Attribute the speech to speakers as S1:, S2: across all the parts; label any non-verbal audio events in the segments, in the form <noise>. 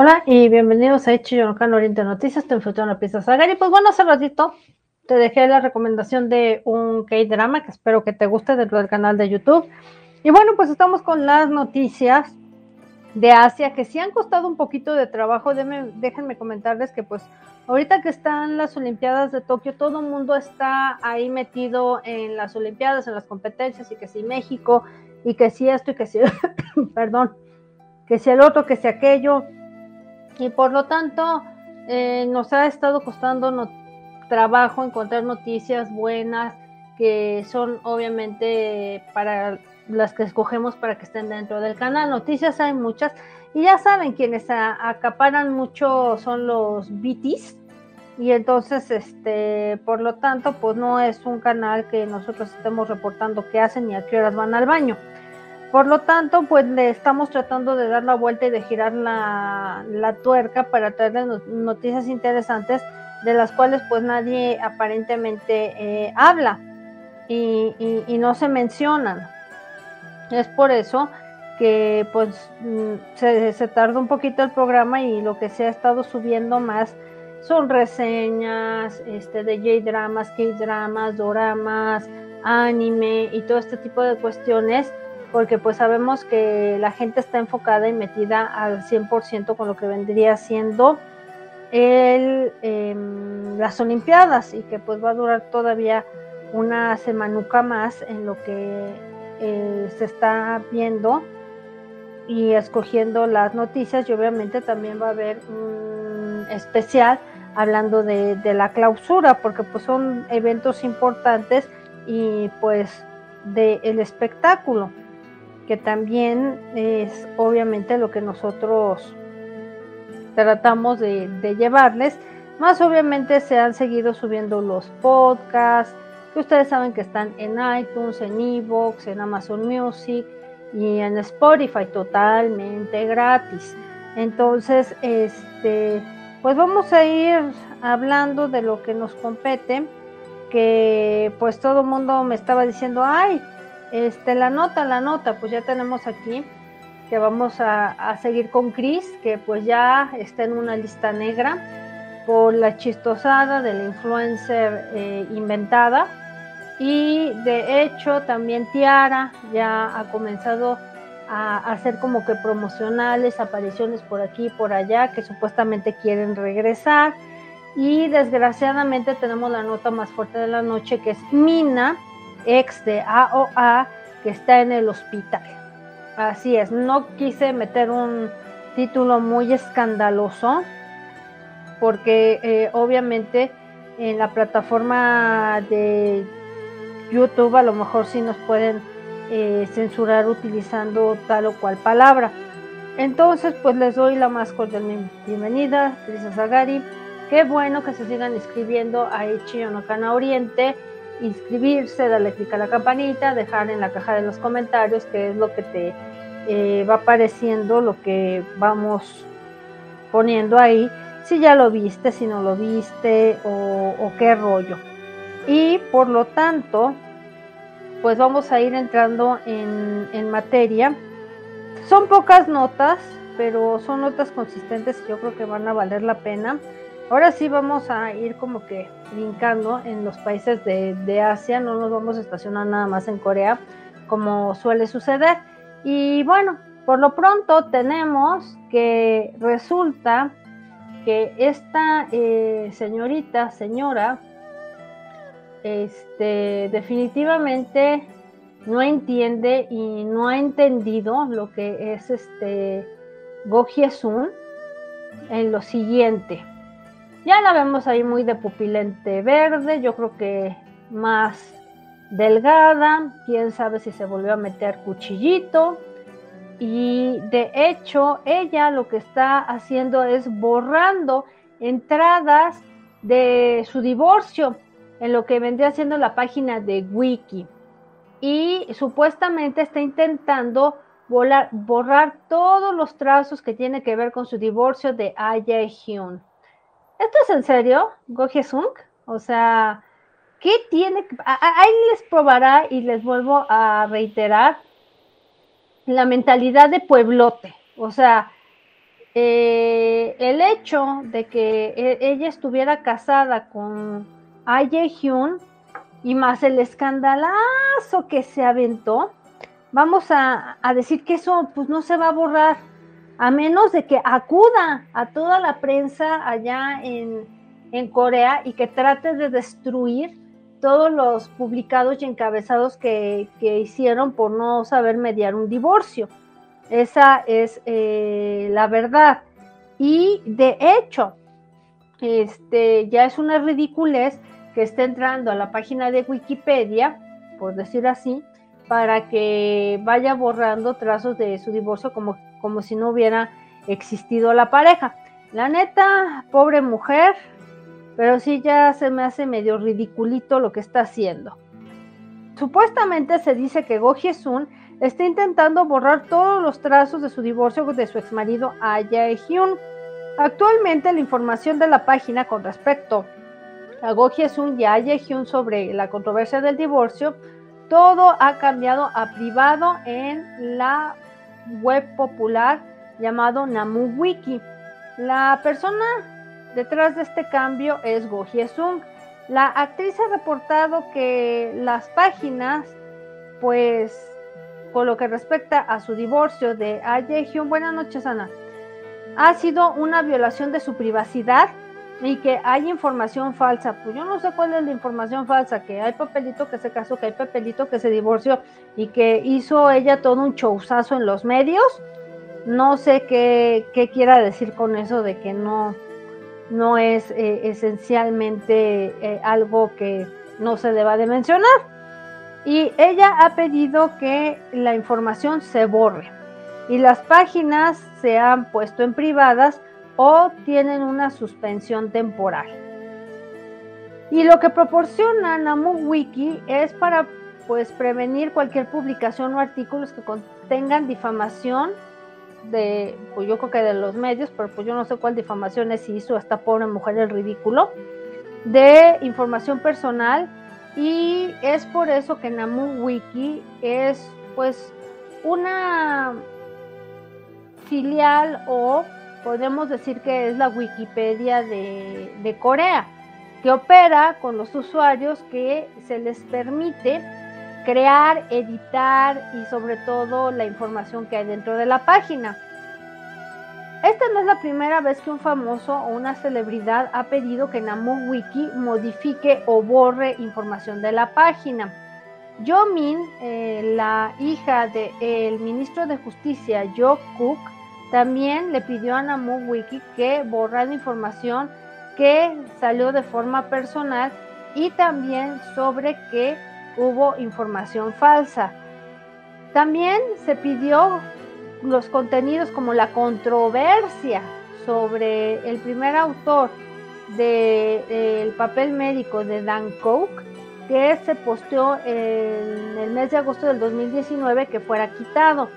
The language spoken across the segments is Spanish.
S1: Hola y bienvenidos a Ichiyonokan Oriente Noticias, te una pieza saga. Y pues bueno, hace ratito te dejé la recomendación de un K-drama que espero que te guste dentro del canal de YouTube. Y bueno, pues estamos con las noticias de Asia que sí han costado un poquito de trabajo. déjenme comentarles que pues ahorita que están las Olimpiadas de Tokio, todo el mundo está ahí metido en las Olimpiadas, en las competencias y que si México y que si esto y que si, <coughs> perdón, que si el otro, que si aquello y por lo tanto eh, nos ha estado costando trabajo encontrar noticias buenas que son obviamente para las que escogemos para que estén dentro del canal. Noticias hay muchas y ya saben quienes acaparan mucho son los BTs y entonces este por lo tanto pues no es un canal que nosotros estemos reportando qué hacen y a qué horas van al baño. Por lo tanto, pues le estamos tratando de dar la vuelta y de girar la, tuerca para traerles noticias interesantes de las cuales pues nadie aparentemente eh, habla y, no se mencionan. Es por eso que pues mm, se, se tardó un poquito el programa y lo que se ha estado subiendo más son reseñas este, de J-dramas, K-dramas, doramas, anime y todo este tipo de cuestiones porque pues sabemos que la gente está enfocada y metida al 100% con lo que vendría siendo el, em, las Olimpiadas y que pues va a durar todavía una semanuca más en lo que eh, se está viendo y escogiendo las noticias y obviamente también va a haber un especial hablando de, la clausura porque pues son eventos importantes y pues del el espectáculo que también es obviamente lo que nosotros tratamos de, llevarles. Más obviamente se han seguido subiendo los podcasts, que ustedes saben que están en iTunes, en Evox, en Amazon Music y en Spotify totalmente gratis. Entonces, este, pues vamos a ir hablando de lo que nos compete, que pues todo el mundo me estaba diciendo, ay, este, la nota, la nota, pues ya tenemos aquí que vamos a, seguir con Chris, que pues ya está en una lista negra por la chistosada de la influencer eh, inventada. Y de hecho también Tiara ya ha comenzado a hacer como que promocionales, apariciones por aquí y por allá, que supuestamente quieren regresar. Y desgraciadamente tenemos la nota más fuerte de la noche, que es Mina, ex de AOA que está en el hospital. Así es, no quise meter un título muy escandaloso porque eh, obviamente en la plataforma de YouTube a lo mejor sí nos pueden eh, censurar utilizando tal o cual palabra. Entonces, pues les doy la más cordial bienvenida, Teresa Zagari. Qué bueno que se sigan inscribiendo a Ichi Onokana Oriente inscribirse, darle clic a la campanita, dejar en la caja de los comentarios qué es lo que te eh, va apareciendo, lo que vamos poniendo ahí, si ya lo viste, si no lo viste o, qué rollo. Y por lo tanto, pues vamos a ir entrando en, en materia. Son pocas notas, pero son notas consistentes y yo creo que van a valer la pena. Ahora sí vamos a ir como que brincando en los países de, Asia, no nos vamos a estacionar nada más en Corea, como suele suceder. Y bueno, por lo pronto tenemos que resulta que esta eh, señorita, señora, este, definitivamente no entiende y no ha entendido lo que es este Go Sun en lo siguiente. Ya la vemos ahí muy de pupilente verde, yo creo que más delgada, quién sabe si se volvió a meter cuchillito. Y de hecho, ella lo que está haciendo es borrando entradas de su divorcio en lo que vendría siendo la página de Wiki. Y supuestamente está intentando borrar todos los trazos que tiene que ver con su divorcio de Aya Hyun. ¿Esto es en serio, Goje Sung? O sea, ¿qué tiene? Ahí les probará y les vuelvo a reiterar la mentalidad de pueblote. O sea, eh, el hecho de que e, ella estuviera casada con Aye Hyun y más el escandalazo que se aventó, vamos a, decir que eso pues no se va a borrar, a menos de que acuda a toda la prensa allá en, Corea y que trate de destruir todos los publicados y encabezados que, hicieron por no saber mediar un divorcio. Esa es eh, la verdad. Y de hecho, este, ya es una ridiculez que esté entrando a la página de Wikipedia, por decir así, para que vaya borrando trazos de su divorcio como, como si no hubiera existido la pareja. La neta, pobre mujer, pero sí ya se me hace medio ridiculito lo que está haciendo. Supuestamente se dice que Go Hye-sun está intentando borrar todos los trazos de su divorcio de su exmarido Aya Hyun. Actualmente la información de la página con respecto a Go Hye-sun y Aya Hyun sobre la controversia del divorcio todo ha cambiado a privado en la web popular llamado NamuWiki. La persona detrás de este cambio es Go Hye-sung. La actriz ha reportado que las páginas, pues, con lo que respecta a su divorcio de Aye Hyun, buenas noches Ana, ha sido una violación de su privacidad y que hay información falsa. Pues yo no sé cuál es la información falsa, que hay papelito que se casó, que hay papelito que se divorció y que hizo ella todo un showzazo en los medios. No sé qué, qué quiera decir con eso de que no, no es eh, esencialmente eh, algo que no se deba de mencionar. Y ella ha pedido que la información se borre y las páginas se han puesto en privadas o tienen una suspensión temporal. Y lo que proporciona NamuWiki es para pues prevenir cualquier publicación o artículos que contengan difamación de, pues yo creo que de los medios, pero pues yo no sé cuál difamación es si hizo esta pobre mujer el ridículo, de información personal y es por eso que NamuWiki es pues una filial o podemos decir que es la Wikipedia de, Corea, que opera con los usuarios que se les permite crear, editar y sobre todo la información que hay dentro de la página. Esta no es la primera vez que un famoso o una celebridad ha pedido que NamuWiki modifique o borre información de la página. Yo Min, eh, la hija del ministro de Justicia, Jo Cook, también le pidió a NamuWiki que borrara información que salió de forma personal y también sobre que hubo información falsa. También se pidió los contenidos como la controversia sobre el primer autor del papel médico de Dan Coke, que se posteó en el mes de agosto del 2019 que fuera quitado.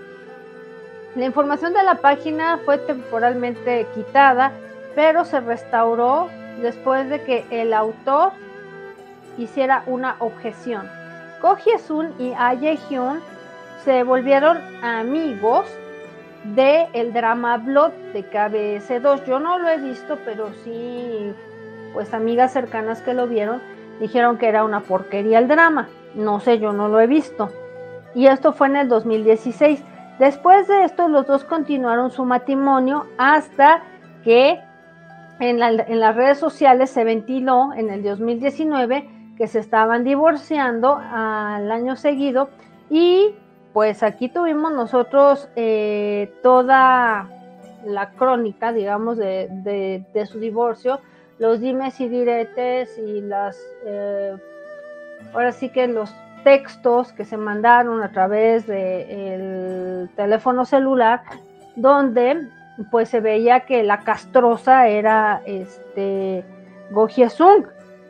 S1: La información de la página fue temporalmente quitada, pero se restauró después de que el autor hiciera una objeción. Ko Hye-sun y Ah Ye-hyun se volvieron amigos de el drama Blood de KBS2. Yo no lo he visto, pero sí, pues amigas cercanas que lo vieron dijeron que era una porquería el drama. No sé, yo no lo he visto. Y esto fue en el 2016. Después de esto, los dos continuaron su matrimonio hasta que en, las redes sociales se ventiló en el 2019 que se estaban divorciando al año seguido. Y pues aquí tuvimos nosotros eh, toda la crónica, digamos, de, su divorcio, los dimes y diretes y las, eh, ahora sí que los textos que se mandaron a través del teléfono celular, donde pues se veía que la castrosa era este Go Sung.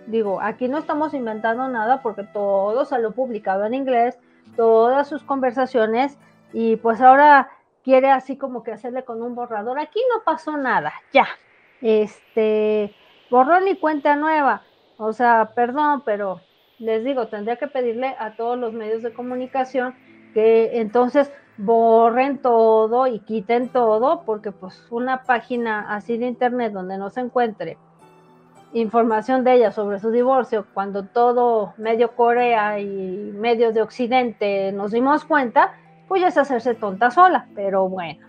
S1: Digo, aquí no estamos inventando nada porque todo lo publicado en inglés, todas sus conversaciones, y pues ahora quiere así como que hacerle con un borrador. Aquí no pasó nada, ya. Este, borrón y cuenta nueva. O sea, perdón, pero les digo, tendría que pedirle a todos los medios de comunicación que entonces borren todo y quiten todo, porque pues una página así de internet donde no se encuentre información de ella sobre su divorcio, cuando todo medio Corea y medio de Occidente nos dimos cuenta, pues ya es hacerse tonta sola, pero bueno,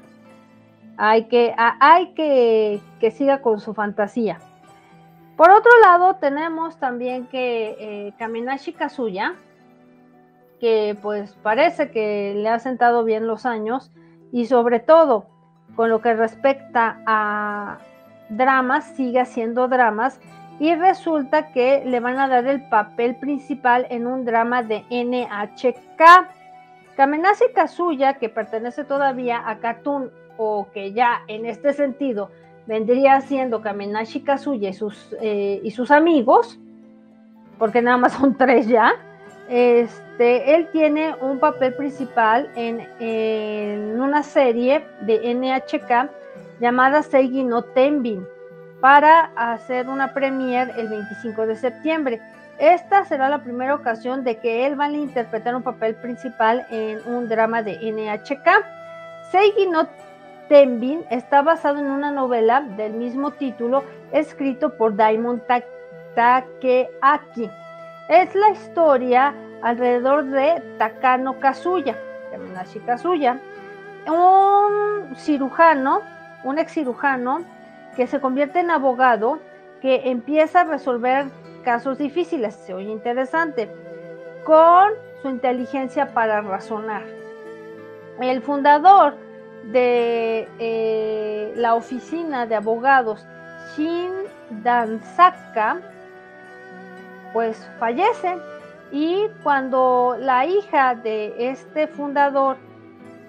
S1: hay que, hay que, que siga con su fantasía. Por otro lado, tenemos también que eh, Kaminashi Kazuya, que pues parece que le ha sentado bien los años y sobre todo con lo que respecta a dramas, sigue haciendo dramas y resulta que le van a dar el papel principal en un drama de NHK. Kamenashi Kazuya, que pertenece todavía a Katun o que ya en este sentido vendría siendo Kamenashi Kazuya y sus, eh, y sus amigos, porque nada más son <laughs> tres ya, este, él tiene un papel principal en, en una serie de NHK llamada Seigi no Tenbin para hacer una premiere el 25 de septiembre. Esta será la primera ocasión de que él va a interpretar un papel principal en un drama de NHK. Seigi no Tenbin está basado en una novela del mismo título escrito por Daimon Takeaki. Es la historia alrededor de Takano Kazuya, Kazuya, un cirujano, un ex cirujano que se convierte en abogado, que empieza a resolver casos difíciles, se oye interesante, con su inteligencia para razonar. El fundador de eh, la oficina de abogados Shin Dansaka, pues fallece. Y cuando la hija de este fundador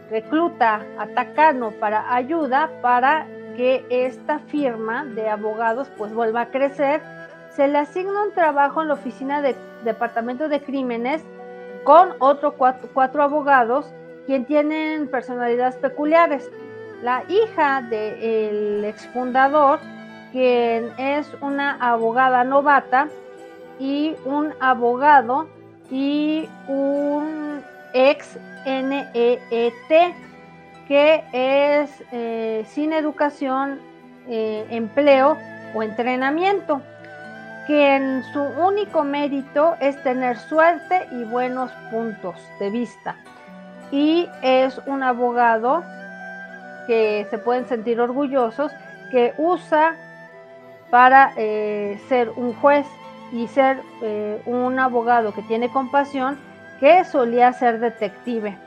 S1: recluta a Takano para ayuda para que esta firma de abogados pues vuelva a crecer, se le asigna un trabajo en la oficina de Departamento de Crímenes con otros cuatro, abogados, quien tienen personalidades peculiares. La hija del exfundador, quien es una abogada novata, y un abogado y un ex NEET que es eh, sin educación, eh, empleo o entrenamiento, que en su único mérito es tener suerte y buenos puntos de vista. Y es un abogado que se pueden sentir orgullosos, que usa para eh, ser un juez y ser un abogado que tiene compasión, que solía ser detective.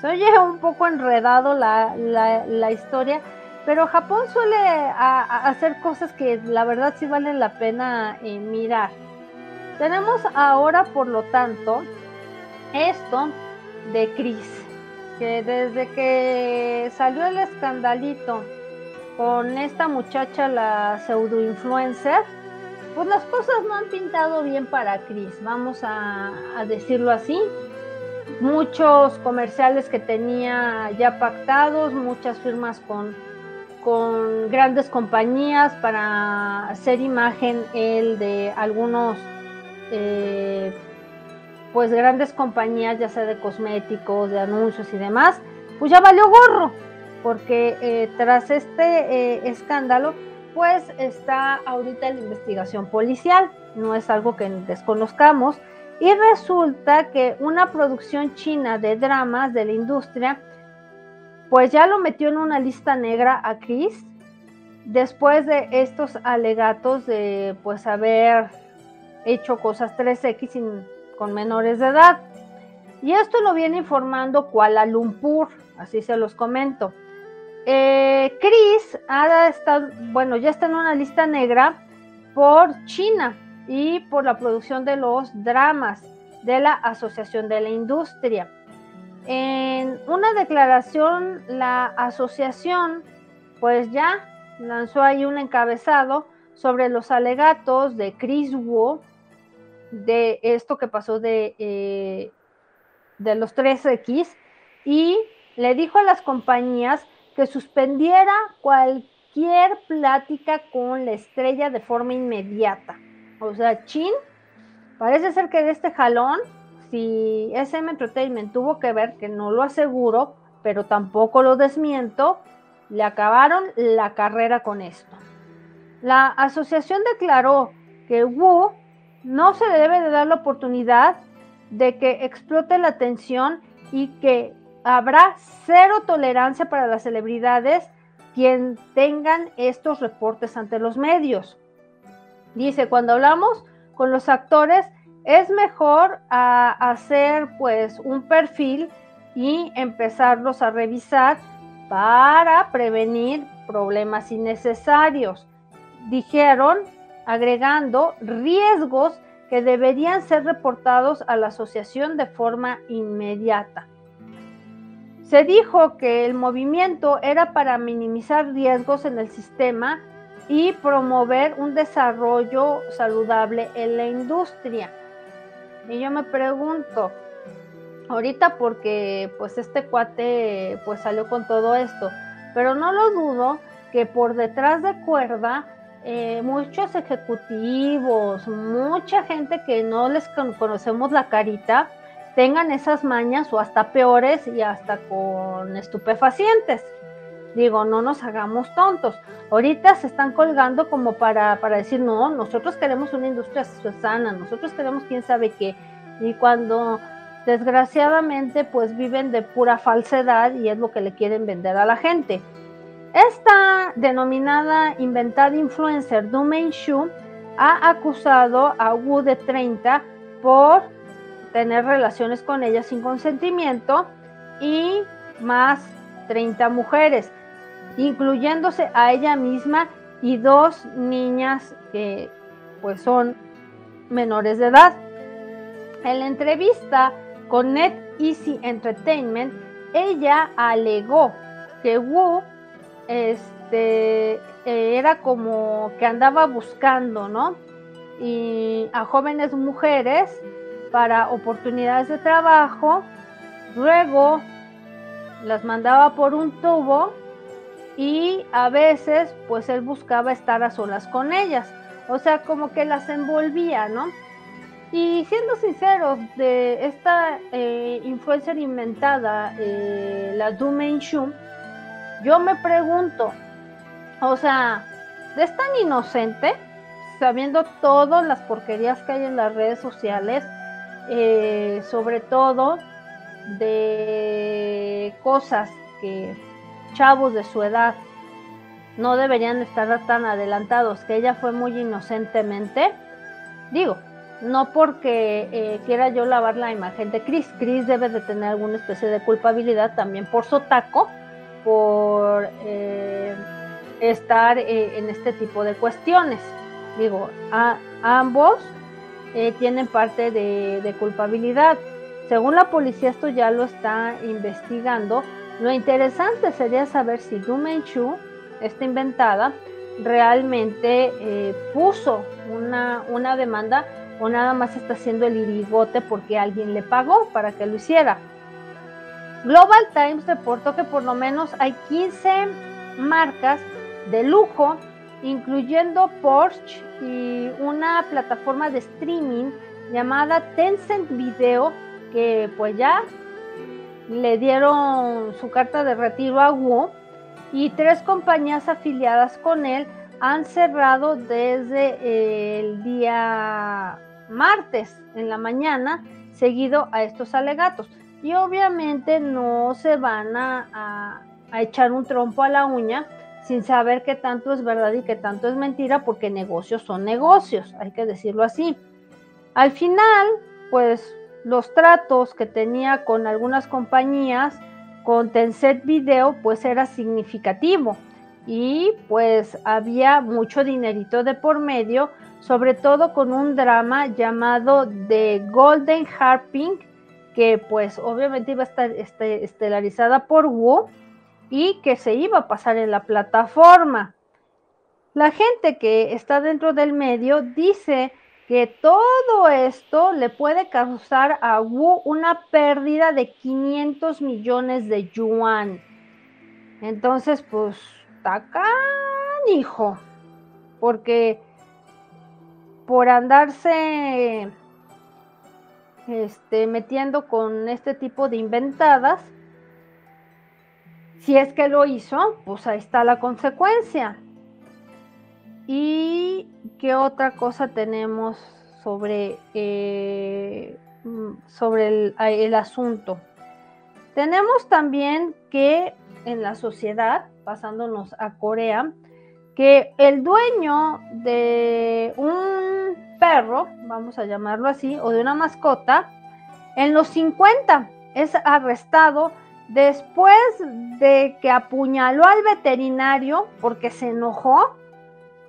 S1: Se oye un poco enredado la, historia, pero Japón suele hacer cosas que la verdad sí valen la pena eh, mirar. Tenemos ahora, por lo tanto, esto de Chris, que desde que salió el escandalito con esta muchacha, la pseudo influencer, pues las cosas no han pintado bien para Chris, vamos a decirlo así. Muchos comerciales que tenía ya pactados, muchas firmas con, con grandes compañías para hacer imagen el de algunos eh, pues grandes compañías ya sea de cosméticos, de anuncios y demás, pues ya valió gorro, porque eh, tras este eh, escándalo pues está ahorita la investigación policial, no es algo que desconozcamos, y resulta que una producción china de dramas de la industria, pues ya lo metió en una lista negra a Chris, después de estos alegatos de pues haber hecho cosas 3X con menores de edad. Y esto lo viene informando Kuala Lumpur, así se los comento. Eh, Chris ha estado, bueno, ya está en una lista negra por China y por la producción de los dramas de la Asociación de la Industria. En una declaración, la asociación pues ya lanzó ahí un encabezado sobre los alegatos de Chris Wu de esto que pasó de, eh, de los 3X y le dijo a las compañías que suspendiera cualquier plática con la estrella de forma inmediata. O sea, Chin, parece ser que de este jalón, si SM Entertainment tuvo que ver, que no lo aseguro, pero tampoco lo desmiento, le acabaron la carrera con esto. La asociación declaró que Wu no se debe de dar la oportunidad de que explote la atención y que habrá cero tolerancia para las celebridades quien tengan estos reportes ante los medios. Dice, cuando hablamos con los actores, es mejor ah, hacer pues un perfil y empezarlos a revisar para prevenir problemas innecesarios. Dijeron, agregando riesgos que deberían ser reportados a la asociación de forma inmediata. Se dijo que el movimiento era para minimizar riesgos en el sistema y promover un desarrollo saludable en la industria. Y yo me pregunto, ahorita porque pues este cuate pues salió con todo esto, pero no lo dudo que por detrás de cuerda eh, muchos ejecutivos, mucha gente que no les conocemos la carita, tengan esas mañas o hasta peores y hasta con estupefacientes. Digo, no nos hagamos tontos. Ahorita se están colgando como para, para decir, no, nosotros queremos una industria sana, nosotros queremos quién sabe qué. Y cuando desgraciadamente pues viven de pura falsedad y es lo que le quieren vender a la gente. Esta denominada inventada influencer Du Shu ha acusado a Wu de 30 por tener relaciones con ella sin consentimiento y más 30 mujeres, incluyéndose a ella misma y dos niñas que pues son menores de edad. En la entrevista con Net Easy Entertainment, ella alegó que Wu este, eh, era como que andaba buscando, ¿no? Y a jóvenes mujeres para oportunidades de trabajo, luego las mandaba por un tubo y a veces pues él buscaba estar a solas con ellas, o sea, como que las envolvía, ¿no? Y siendo sinceros, de esta eh, influencer inventada, eh, la Du Shu, yo me pregunto, o sea, ¿es tan inocente sabiendo todas las porquerías que hay en las redes sociales? Eh, sobre todo de cosas que chavos de su edad no deberían estar tan adelantados, que ella fue muy inocentemente. Digo, no porque eh, quiera yo lavar la imagen de Chris. Chris debe de tener alguna especie de culpabilidad también por su taco por eh, estar eh, en este tipo de cuestiones. Digo, ambos eh, tienen parte de, culpabilidad. Según la policía, esto ya lo está investigando. Lo interesante sería saber si Du Menchu, esta inventada, realmente puso una, una demanda o nada más está haciendo el irigote porque alguien le pagó para que lo hiciera. Global Times reportó que por lo menos hay 15 marcas de lujo, incluyendo Porsche y una plataforma de streaming llamada Tencent Video, que pues ya le dieron su carta de retiro a Wu y tres compañías afiliadas con él han cerrado desde el día martes en la mañana seguido a estos alegatos y obviamente no se van a, echar un trompo a la uña sin saber qué tanto es verdad y qué tanto es mentira, porque negocios son negocios, hay que decirlo así. Al final, pues los tratos que tenía con algunas compañías, con Tencent Video, pues era significativo y pues había mucho dinerito de por medio, sobre todo con un drama llamado The Golden Harping, que pues obviamente iba a estar este, estelarizada por Wu y que se iba a pasar en la plataforma. La gente que está dentro del medio dice que todo esto le puede causar a Wu una pérdida de 500 millones de yuan. Entonces, pues, está hijo, porque por andarse este, metiendo con este tipo de inventadas, Si es que lo hizo, pues ahí está la consecuencia. ¿Y qué otra cosa tenemos sobre, eh, sobre el, asunto? Tenemos también que en la sociedad, pasándonos a Corea, que el dueño de un perro, vamos a llamarlo así, o de una mascota, en los 50 es arrestado después de que apuñaló al veterinario porque se enojó,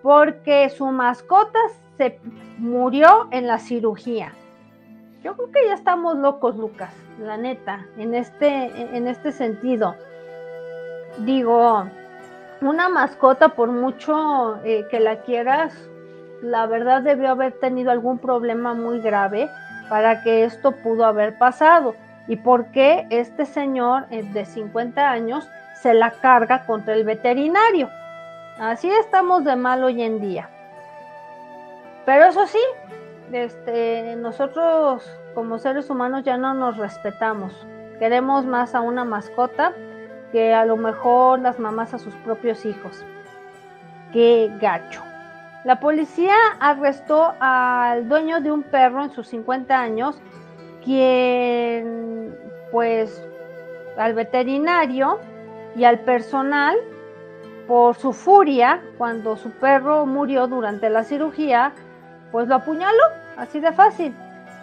S1: porque su mascota se murió en la cirugía. Yo creo que ya estamos locos, Lucas, la neta, en este, en este sentido. Digo, una mascota, por mucho eh, que la quieras, la verdad debió haber tenido algún problema muy grave para que esto pudo haber pasado. ¿Y por qué este señor eh, de 50 años se la carga contra el veterinario? Así estamos de mal hoy en día. Pero eso sí, este, nosotros como seres humanos ya no nos respetamos. Queremos más a una mascota que a lo mejor las mamás a sus propios hijos. Qué gacho. La policía arrestó al dueño de un perro en sus 50 años, quien pues al veterinario y al personal por su furia cuando su perro murió durante la cirugía, pues lo apuñaló, así de fácil.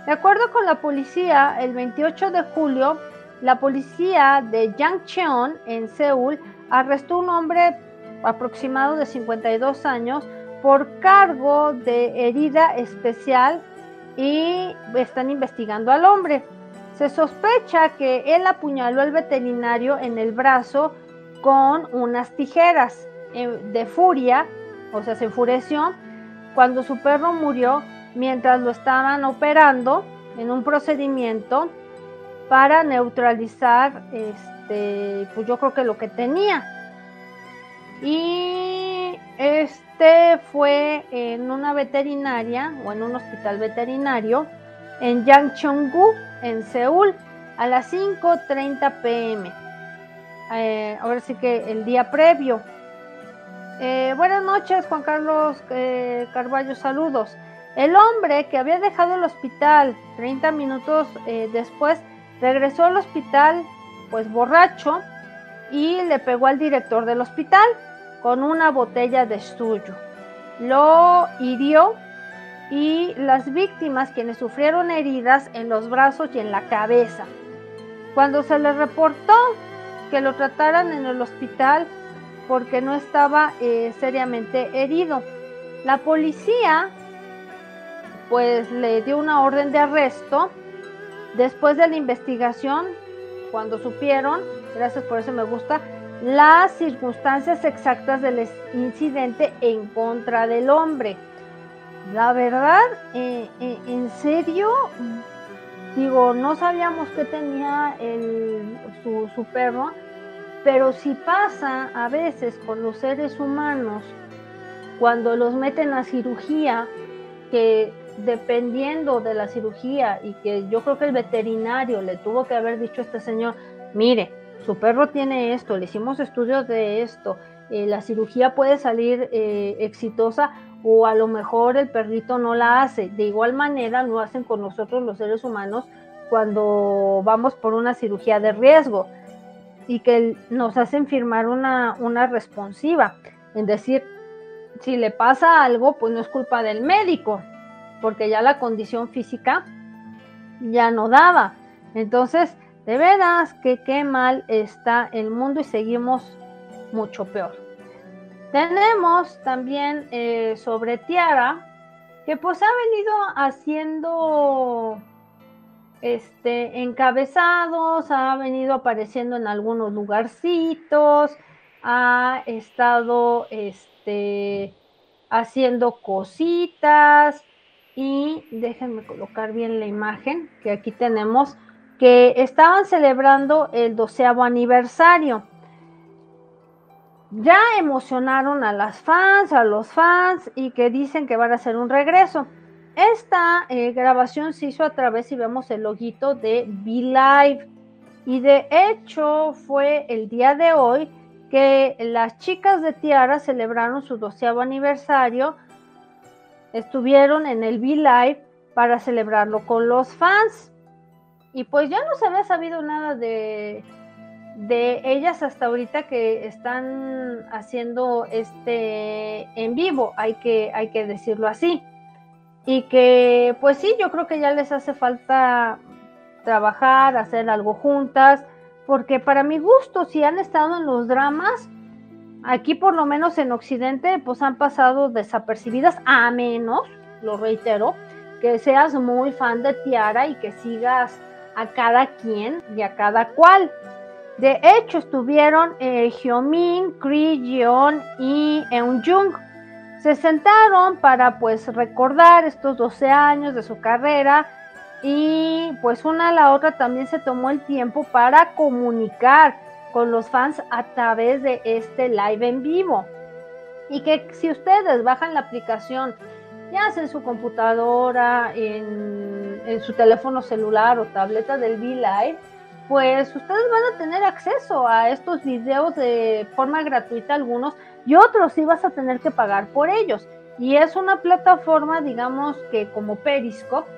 S1: De acuerdo con la policía, el 28 de julio, la policía de Yangcheon en Seúl arrestó a un hombre aproximado de 52 años por cargo de herida especial y están investigando al hombre. Se sospecha que él apuñaló al veterinario en el brazo con unas tijeras eh, de furia, o sea, se enfureció cuando su perro murió mientras lo estaban operando en un procedimiento para neutralizar, este, pues yo creo que lo que tenía. Y este fue en una veterinaria o en un hospital veterinario en Yangcheongu, en Seúl, a las 5.30 pm. Eh, ahora sí que el día previo. Eh, buenas noches, Juan Carlos eh, Carballo, saludos. El hombre que había dejado el hospital 30 minutos después regresó al hospital pues borracho y le pegó al director del hospital con una botella de suyo. Lo hirió y las víctimas quienes sufrieron heridas en los brazos y en la cabeza. Cuando se le reportó que lo trataran en el hospital porque no estaba eh, seriamente herido, la policía pues le dio una orden de arresto. Después de la investigación, cuando supieron, gracias por eso me gusta, las circunstancias exactas del incidente en contra del hombre. La verdad, eh, eh, en serio, digo, no sabíamos que tenía su, su perro, pero si pasa a veces con los seres humanos, cuando los meten a cirugía, que dependiendo de la cirugía y que yo creo que el veterinario le tuvo que haber dicho a este señor, mire, su perro tiene esto, le hicimos estudios de esto, eh, la cirugía puede salir eh, exitosa o a lo mejor el perrito no la hace. De igual manera lo hacen con nosotros los seres humanos cuando vamos por una cirugía de riesgo y que nos hacen firmar una, una responsiva. En decir, si le pasa algo, pues no es culpa del médico, porque ya la condición física ya no daba. Entonces, de veras que qué mal está el mundo y seguimos mucho peor. Tenemos también eh, sobre Tiara, que pues ha venido haciendo este encabezados, ha venido apareciendo en algunos lugarcitos, ha estado este, haciendo cositas y déjenme colocar bien la imagen que aquí tenemos que estaban celebrando el doceavo aniversario. Ya emocionaron a las fans, a los fans y que dicen que van a hacer un regreso. Esta eh, grabación se hizo a través, y vemos el loguito de Be Live. Y de hecho fue el día de hoy que las chicas de Tiara celebraron su doceavo aniversario. Estuvieron en el V-Live para celebrarlo con los fans. Y pues ya no se había sabido nada de, de ellas hasta ahorita que están haciendo este en vivo, hay que, hay que decirlo así. Y que pues sí, yo creo que ya les hace falta trabajar, hacer algo juntas, porque para mi gusto, si han estado en los dramas, aquí por lo menos en Occidente, pues han pasado desapercibidas, a menos, lo reitero, que seas muy fan de Tiara y que sigas a cada quien y a cada cual. De hecho, estuvieron eh, Hyomin, Kri, Jeon y Eunjung. Se sentaron para pues recordar estos 12 años de su carrera y pues una a la otra también se tomó el tiempo para comunicar con los fans a través de este live en vivo. Y que si ustedes bajan la aplicación, ya sea en su computadora, en, su teléfono celular o tableta del V-Live, pues ustedes van a tener acceso a estos videos de forma gratuita algunos y otros sí vas a tener que pagar por ellos. Y es una plataforma, digamos que como Periscope.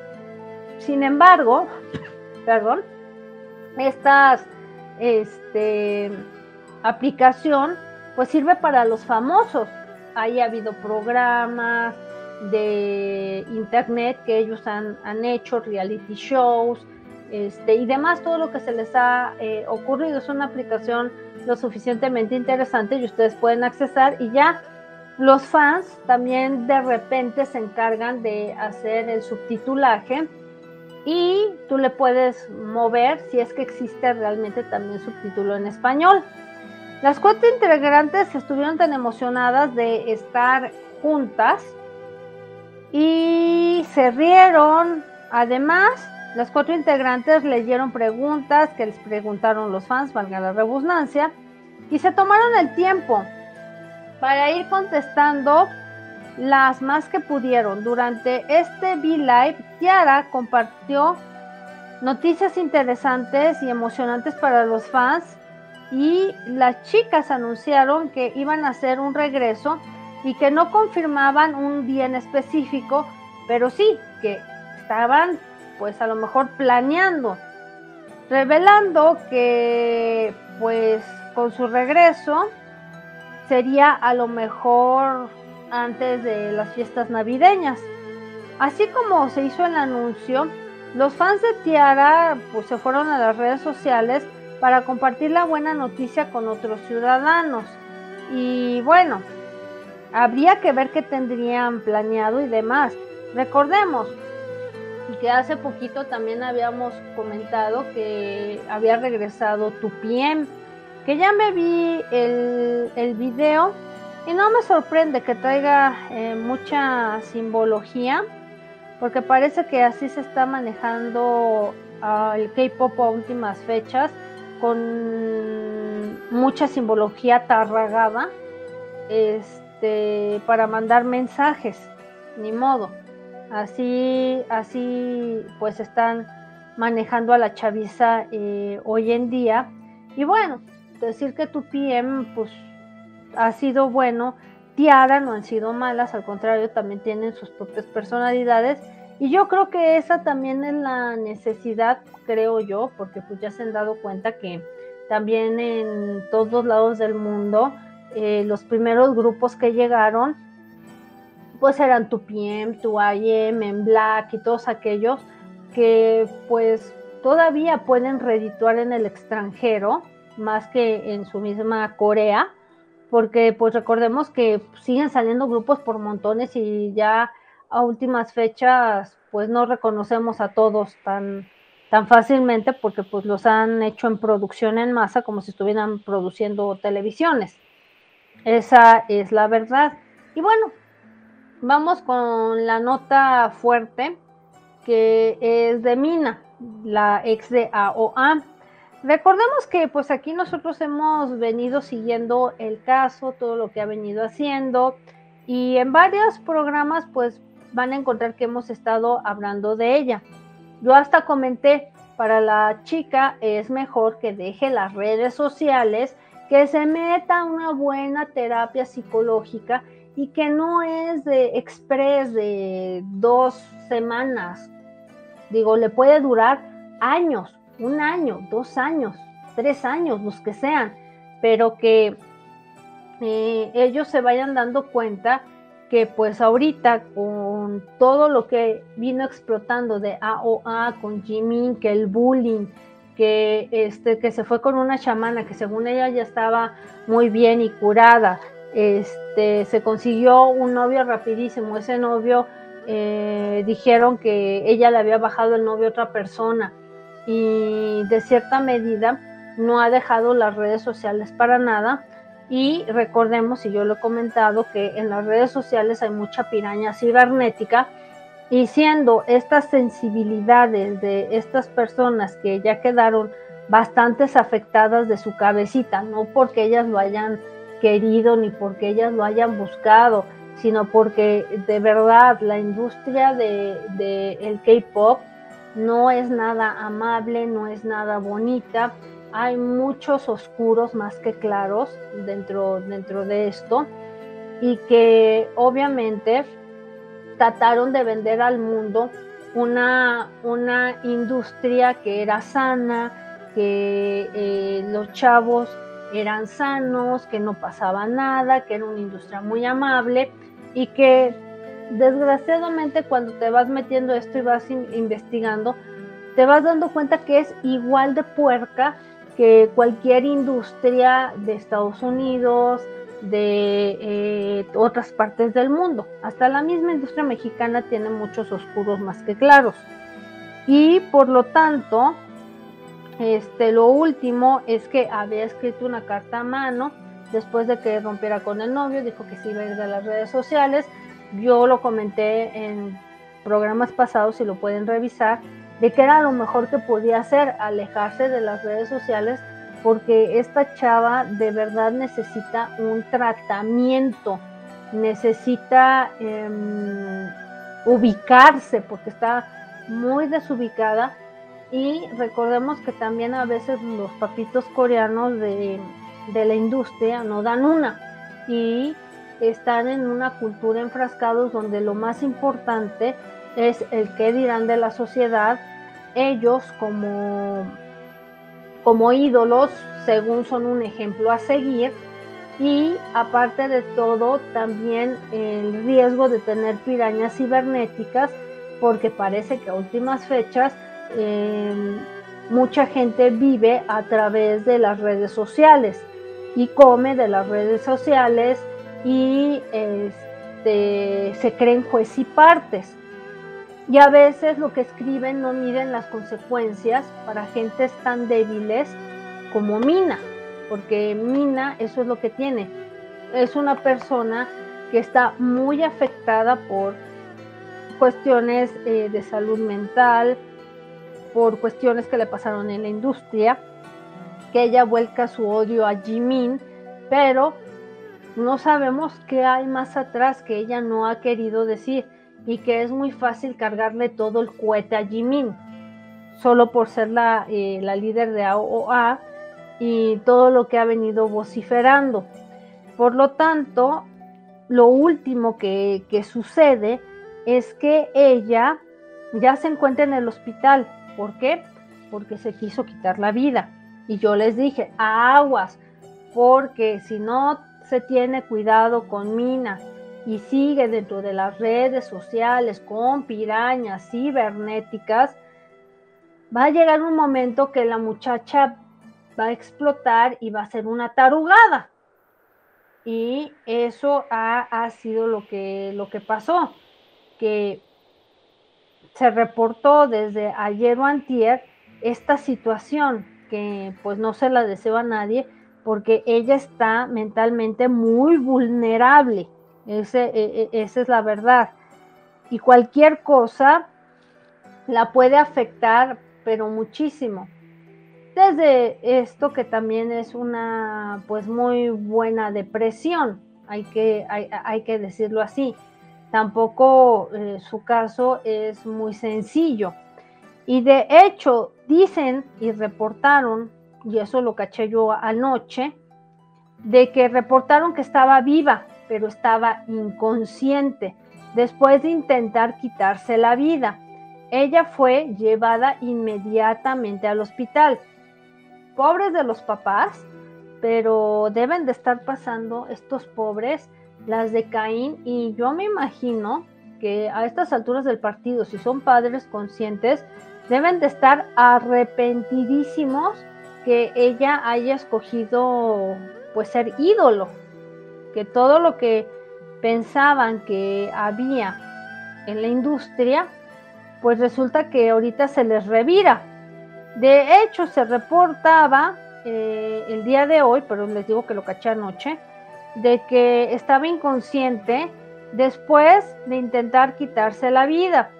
S1: Sin embargo, <laughs> perdón, esta este, aplicación pues sirve para los famosos. Ahí ha habido programas de internet que ellos han, han hecho, reality shows, este, y demás, todo lo que se les ha eh, ocurrido. Es una aplicación lo suficientemente interesante y ustedes pueden accesar y ya los fans también de repente se encargan de hacer el subtitulaje y tú le puedes mover si es que existe realmente también subtítulo en español. Las cuatro integrantes estuvieron tan emocionadas de estar juntas y se rieron. Además, las cuatro integrantes leyeron preguntas que les preguntaron los fans, valga la redundancia, y se tomaron el tiempo para ir contestando las más que pudieron. Durante este V-Live, Tiara compartió noticias interesantes y emocionantes para los fans y las chicas anunciaron que iban a hacer un regreso y que no confirmaban un día en específico, pero sí que estaban pues a lo mejor planeando, revelando que pues con su regreso sería a lo mejor antes de las fiestas navideñas. Así como se hizo el anuncio, los fans de Tiara pues se fueron a las redes sociales para compartir la buena noticia con otros ciudadanos. Y bueno, habría que ver qué tendrían planeado y demás. Recordemos, que hace poquito también habíamos comentado que había regresado Tupiem, que ya me vi el, el video y no me sorprende que traiga eh, mucha simbología, porque parece que así se está manejando uh, el K-pop a últimas fechas, con mucha simbología tarragada, este, para mandar mensajes, ni modo. Así, así pues están manejando a la chaviza eh, hoy en día. Y bueno, decir que tu PM pues ha sido bueno, Tiara no han sido malas, al contrario, también tienen sus propias personalidades. Y yo creo que esa también es la necesidad, creo yo, porque pues ya se han dado cuenta que también en todos lados del mundo, eh, los primeros grupos que llegaron, pues eran tu PM, tu en Black y todos aquellos que pues todavía pueden redituar en el extranjero más que en su misma Corea, porque pues recordemos que siguen saliendo grupos por montones y ya a últimas fechas pues no reconocemos a todos tan tan fácilmente porque pues los han hecho en producción en masa como si estuvieran produciendo televisiones. Esa es la verdad. Y bueno, Vamos con la nota fuerte que es de Mina, la ex de AOA. Recordemos que pues aquí nosotros hemos venido siguiendo el caso, todo lo que ha venido haciendo y en varios programas pues van a encontrar que hemos estado hablando de ella. Yo hasta comenté, para la chica es mejor que deje las redes sociales, que se meta una buena terapia psicológica y que no es de express de dos semanas. Digo, le puede durar años, un año, dos años, tres años, los que sean, pero que eh, ellos se vayan dando cuenta que pues ahorita con todo lo que vino explotando de AOA con Jimin, que el bullying, que este que se fue con una chamana que según ella ya estaba muy bien y curada, este se consiguió un novio rapidísimo, ese novio eh, dijeron que ella le había bajado el novio a otra persona. Y de cierta medida no ha dejado las redes sociales para nada. Y recordemos, y yo lo he comentado, que en las redes sociales hay mucha piraña cibernética y siendo estas sensibilidades de estas personas que ya quedaron bastantes afectadas de su cabecita, no porque ellas lo hayan querido ni porque ellas lo hayan buscado, sino porque de verdad la industria del de, el K-Pop no es nada amable, no es nada bonita, hay muchos oscuros más que claros dentro, dentro de esto y que obviamente trataron de vender al mundo una, una industria que era sana, que eh, los chavos eran sanos, que no pasaba nada, que era una industria muy amable y que desgraciadamente cuando te vas metiendo esto y vas investigando, te vas dando cuenta que es igual de puerca que cualquier industria de Estados Unidos, de eh, otras partes del mundo. Hasta la misma industria mexicana tiene muchos oscuros más que claros. Y por lo tanto, este, lo último es que había escrito una carta a mano después de que rompiera con el novio, dijo que se iba a ir de las redes sociales. Yo lo comenté en programas pasados, si lo pueden revisar, de que era lo mejor que podía hacer, alejarse de las redes sociales, porque esta chava de verdad necesita un tratamiento, necesita em, ubicarse, porque está muy desubicada. Y recordemos que también a veces los papitos coreanos de, de la industria no dan una y están en una cultura enfrascados donde lo más importante es el que dirán de la sociedad ellos como, como ídolos, según son un ejemplo a seguir, y aparte de todo, también el riesgo de tener pirañas cibernéticas, porque parece que a últimas fechas em, mucha gente vive a través de las redes sociales y come de las redes sociales y este, se creen juez y partes. Y a veces lo que escriben no miden las consecuencias para gentes tan débiles como Mina, porque Mina eso es lo que tiene. Es una persona que está muy afectada por cuestiones eh, de salud mental, por cuestiones que le pasaron en la industria, que ella vuelca su odio a Jimin, pero no sabemos qué hay más atrás que ella no ha querido decir y que es muy fácil cargarle todo el cohete a Jimin, solo por ser la, eh, la líder de AOA y todo lo que ha venido vociferando. Por lo tanto, lo último que, que sucede es que ella ya se encuentra en el hospital. ¿Por qué? Porque se quiso quitar la vida. Y yo les dije, aguas, porque si no se tiene cuidado con Mina y sigue dentro de las redes sociales con pirañas cibernéticas, va a llegar un momento que la muchacha va a explotar y va a ser una tarugada. Y eso ha, sido lo que, lo que pasó, que se reportó desde ayer o antier esta situación que pues no se la deseo a nadie porque ella está mentalmente muy vulnerable ese, e, e, esa es la verdad. Y cualquier cosa la puede afectar, pero muchísimo. Desde esto que también es una pues muy buena depresión, hay que, hay, que decirlo así. Tampoco eh, su caso es muy sencillo. Y de hecho, dicen y reportaron, y eso lo caché yo anoche, de que reportaron que estaba viva, pero estaba inconsciente después de intentar quitarse la vida. Ella fue llevada inmediatamente al hospital. Pobres de los papás, pero deben de estar pasando estos pobres las de Caín y yo me imagino que a estas alturas del partido, si son padres conscientes, deben de estar arrepentidísimos que ella haya escogido pues ser ídolo, que todo lo que pensaban que había en la industria, pues resulta que ahorita se les revira. De hecho, se reportaba eh, el día de hoy, pero les digo que lo caché anoche, de que estaba inconsciente después de intentar quitarse la vida.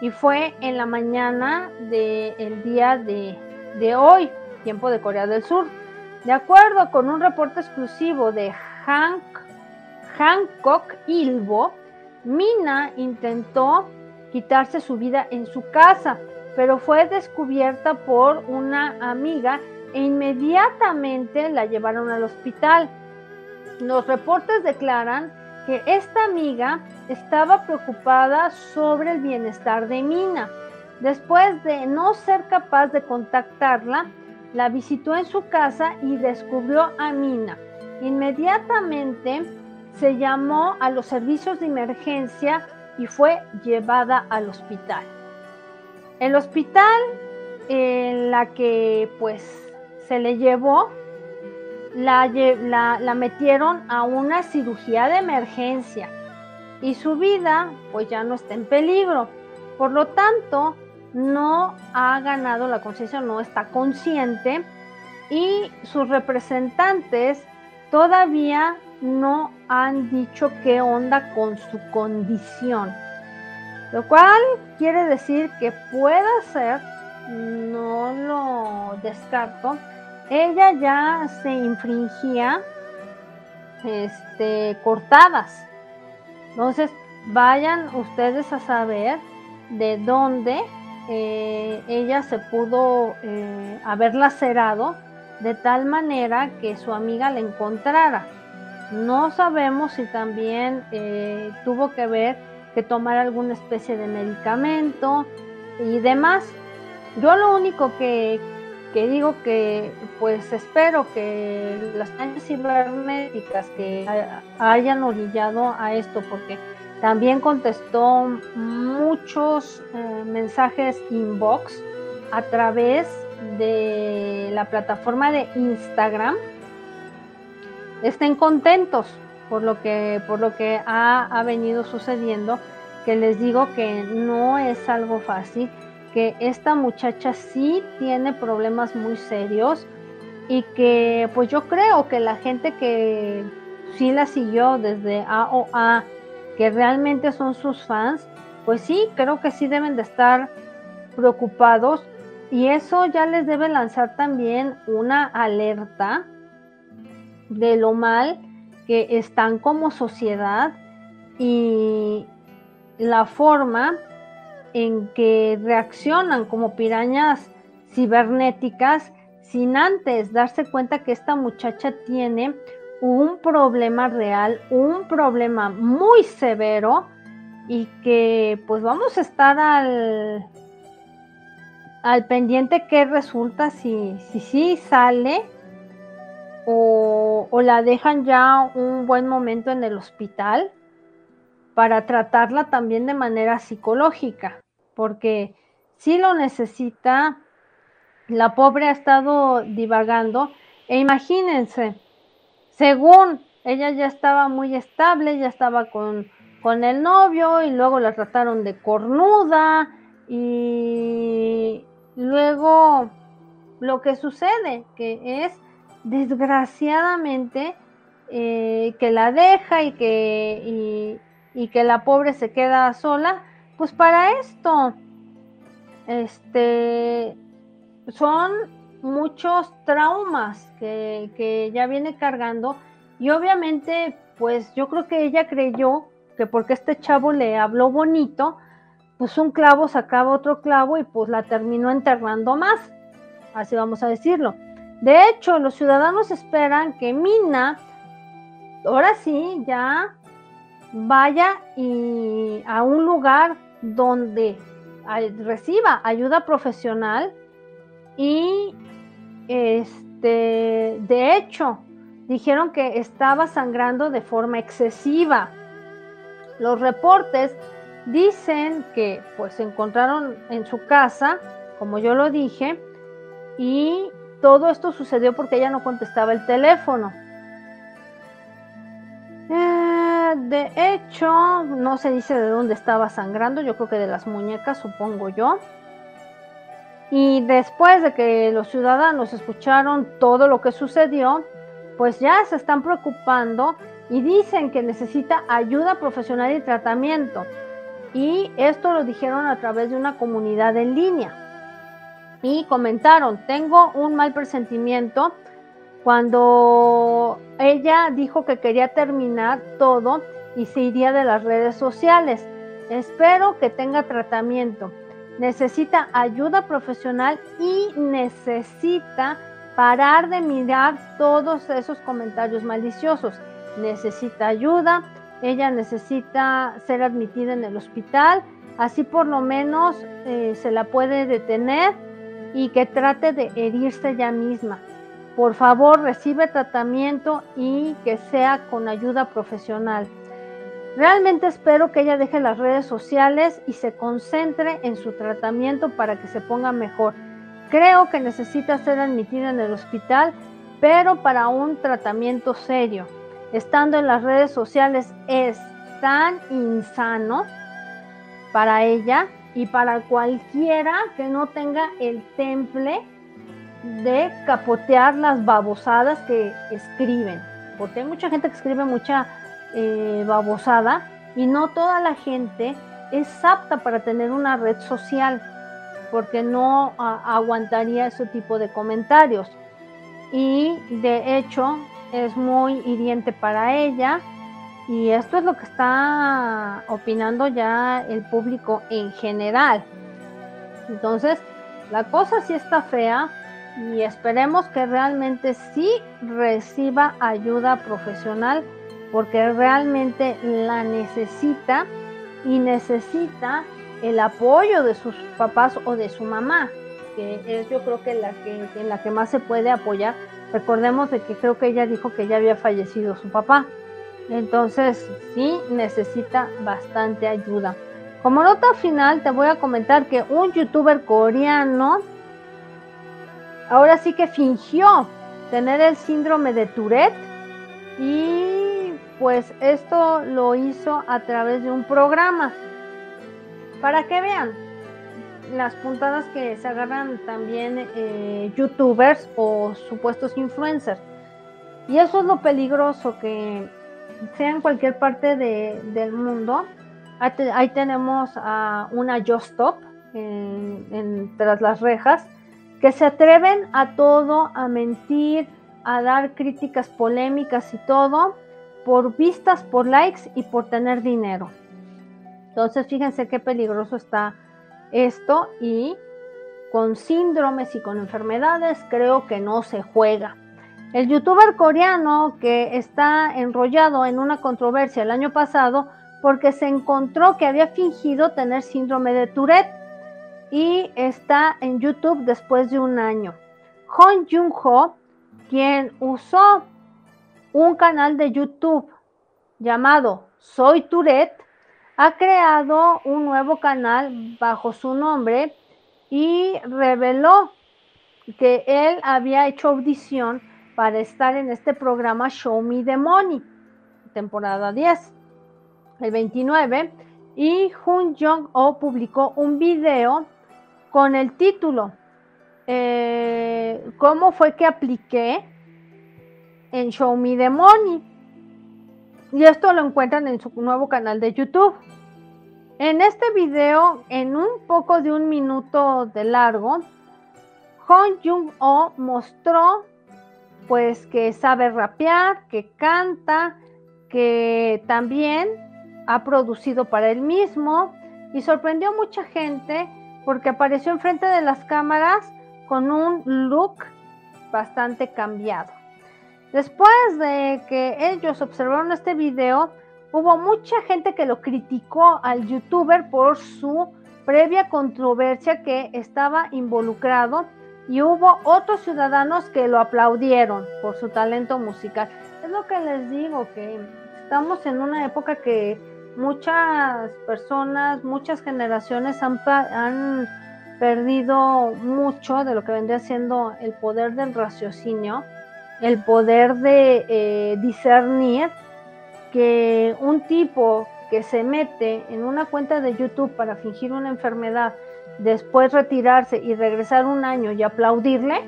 S1: Y fue en la mañana del día de, de hoy, tiempo de Corea del Sur. De acuerdo con un reporte exclusivo de Hank, Hancock Ilbo, Mina intentó quitarse su vida en su casa, pero fue descubierta por una amiga e inmediatamente la llevaron al hospital. Los reportes declaran que esta amiga estaba preocupada sobre el bienestar de Mina. Después de no ser capaz de contactarla, la visitó en su casa y descubrió a Mina. Inmediatamente se llamó a los servicios de emergencia y fue llevada al hospital. El hospital en la que pues se le llevó la, la, metieron a una cirugía de emergencia y su vida pues ya no está en peligro. Por lo tanto, no ha ganado la conciencia, no está consciente y sus representantes todavía no han dicho qué onda con su condición. Lo cual quiere decir que pueda ser, no lo descarto, ella ya se infringía este, cortadas. Entonces, vayan ustedes a saber de dónde eh, ella se pudo eh, haber lacerado de tal manera que su amiga la encontrara. No sabemos si también eh, tuvo que ver que tomar alguna especie de medicamento y demás. Yo lo único que, que digo que pues espero que las dañas cibernéticas que hayan orillado a esto, porque también contestó muchos eh, mensajes inbox a través de la plataforma de Instagram. Estén contentos por lo que, por lo que ha, ha venido sucediendo, que les digo que no es algo fácil que esta muchacha sí tiene problemas muy serios y que pues yo creo que la gente que sí la siguió desde AOA, que realmente son sus fans, pues sí, creo que sí deben de estar preocupados y eso ya les debe lanzar también una alerta de lo mal que están como sociedad y la forma en que reaccionan como pirañas cibernéticas sin antes darse cuenta que esta muchacha tiene un problema real, un problema muy severo y que pues vamos a estar al, al pendiente qué resulta si sí si, sale o, o la dejan ya un buen momento en el hospital para tratarla también de manera psicológica, porque si lo necesita, la pobre ha estado divagando e imagínense, según ella ya estaba muy estable, ya estaba con, con el novio y luego la trataron de cornuda y luego lo que sucede, que es desgraciadamente eh, que la deja y que, y que la pobre se queda sola, pues para esto, este, son muchos traumas que, que ya viene cargando y obviamente, pues yo creo que ella creyó que porque este chavo le habló bonito, pues un clavo sacaba otro clavo y pues la terminó enterrando más, así vamos a decirlo. De hecho, los ciudadanos esperan que Mina, ahora sí, ya vaya a un lugar donde reciba ayuda profesional y este de hecho dijeron que estaba sangrando de forma excesiva. Los reportes dicen que pues se encontraron en su casa, como yo lo dije, y todo esto sucedió porque ella no contestaba el teléfono. Eh, de hecho, no se dice de dónde estaba sangrando, yo creo que de las muñecas, supongo yo. Y después de que los ciudadanos escucharon todo lo que sucedió, pues ya se están preocupando y dicen que necesita ayuda profesional y tratamiento. Y esto lo dijeron a través de una comunidad en línea. Y comentaron, tengo un mal presentimiento cuando ella dijo que quería terminar todo y se iría de las redes sociales. Espero que tenga tratamiento. Necesita ayuda profesional y necesita parar de mirar todos esos comentarios maliciosos. Necesita ayuda, ella necesita ser admitida en el hospital, así por lo menos eh, se la puede detener y que trate de herirse ella misma. Por favor, recibe tratamiento y que sea con ayuda profesional. Realmente espero que ella deje las redes sociales y se concentre en su tratamiento para que se ponga mejor. Creo que necesita ser admitida en el hospital, pero para un tratamiento serio. Estando en las redes sociales es tan insano para ella y para cualquiera que no tenga el temple de capotear las babosadas que escriben, porque hay mucha gente que escribe mucha eh, babosada y no toda la gente es apta para tener una red social, porque no aguantaría ese tipo de comentarios. Y de hecho es muy hiriente para ella y esto es lo que está opinando ya el público en general. Entonces, la cosa sí está fea, y esperemos que realmente sí reciba ayuda profesional porque realmente la necesita y necesita el apoyo de sus papás o de su mamá, que es yo creo que la que en la que más se puede apoyar. Recordemos de que creo que ella dijo que ya había fallecido su papá. Entonces, sí necesita bastante ayuda. Como nota final, te voy a comentar que un youtuber coreano ahora sí que fingió tener el síndrome de Tourette y pues esto lo hizo a través de un programa. Para que vean las puntadas que se agarran también eh, youtubers o supuestos influencers. Y eso es lo peligroso, que sea en cualquier parte del mundo. Ahí, tenemos a una Just Stop tras las rejas que se atreven a todo, a mentir, a dar críticas polémicas y todo, por vistas, por likes y por tener dinero. Entonces, fíjense qué peligroso está esto y con síndromes y con enfermedades creo que no se juega. El youtuber coreano que está enrollado en una controversia el año pasado porque se encontró que había fingido tener síndrome de Tourette y está en YouTube después de un año. Hong Jung-ho, quien usó un canal de YouTube llamado Soy Tourette, ha creado un nuevo canal bajo su nombre y reveló que él había hecho audición para estar en este programa Show Me the Money, temporada 10, el 29, y Jung Jong-ho publicó un video con el título eh, ¿Cómo fue que apliqué en Show Me the Money? Y esto lo encuentran en su nuevo canal de YouTube. En este video, en un poco de un minuto de largo, Hong Jung-oh mostró pues que sabe rapear, que canta, que también ha producido para él mismo, y sorprendió a mucha gente porque apareció enfrente de las cámaras con un look bastante cambiado. Después de que ellos observaron este video, hubo mucha gente que lo criticó al youtuber por su previa controversia que estaba involucrado y hubo otros ciudadanos que lo aplaudieron por su talento musical. Es lo que les digo, que estamos en una época que muchas personas, muchas generaciones han, han perdido mucho de lo que vendría siendo el poder del raciocinio, el poder de eh, discernir que un tipo que se mete en una cuenta de YouTube para fingir una enfermedad, después retirarse y regresar un año y aplaudirle,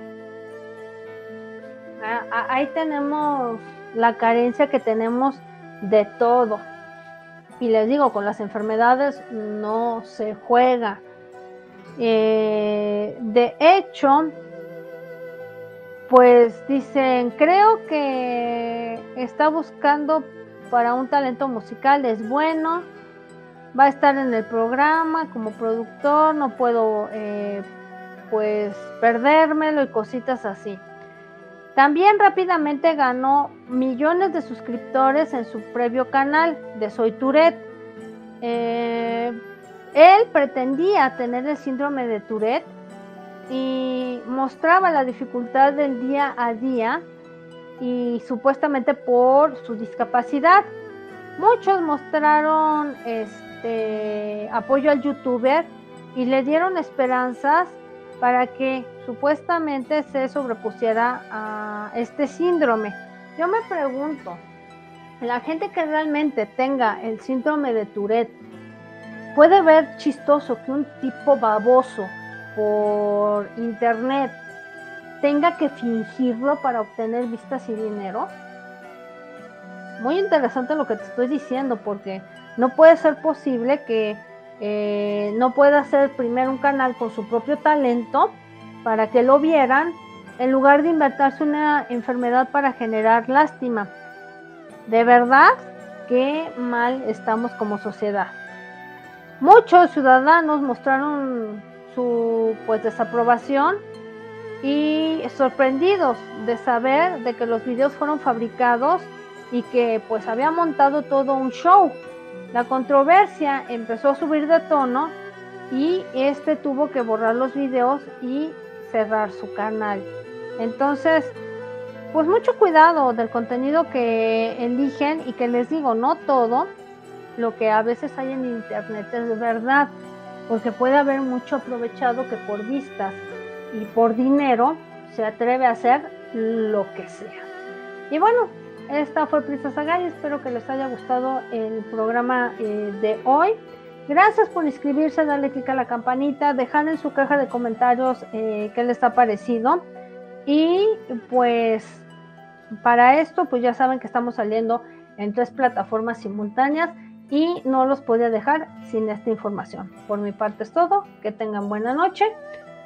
S1: ahí tenemos la carencia que tenemos de todo. Y les digo, con las enfermedades no se juega. Eh, de hecho, pues dicen, creo que está buscando para un talento musical, es bueno, va a estar en el programa como productor, no puedo eh, pues perdérmelo y cositas así. También rápidamente ganó millones de suscriptores en su previo canal de Soy Tourette. Eh, él pretendía tener el síndrome de Tourette y mostraba la dificultad del día a día y supuestamente por su discapacidad. Muchos mostraron este apoyo al youtuber y le dieron esperanzas para que supuestamente se sobrepusiera a este síndrome. Yo me pregunto, la gente que realmente tenga el síndrome de Tourette puede ver chistoso que un tipo baboso por internet tenga que fingirlo para obtener vistas y dinero. Muy interesante lo que te estoy diciendo porque no puede ser posible que eh, no pueda hacer primero un canal con su propio talento para que lo vieran en lugar de inventarse una enfermedad para generar lástima. De verdad, qué mal estamos como sociedad. Muchos ciudadanos mostraron su pues desaprobación y sorprendidos de saber de que los videos fueron fabricados y que pues había montado todo un show la controversia empezó a subir de tono y este tuvo que borrar los videos y cerrar su canal. Entonces, pues mucho cuidado del contenido que eligen y que les digo, no todo lo que a veces hay en internet es verdad, porque puede haber mucho aprovechado que por vistas y por dinero se atreve a hacer lo que sea. Y bueno, esta fue Prisa Sagay, espero que les haya gustado el programa eh, de hoy. Gracias por inscribirse, darle clic a la campanita, dejar en su caja de comentarios eh, qué les ha parecido. Y pues para esto, pues ya saben que estamos saliendo en tres plataformas simultáneas y no los podía dejar sin esta información. Por mi parte es todo, que tengan buena noche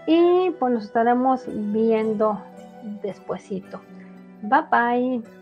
S1: y pues nos estaremos viendo despuesito. Bye bye.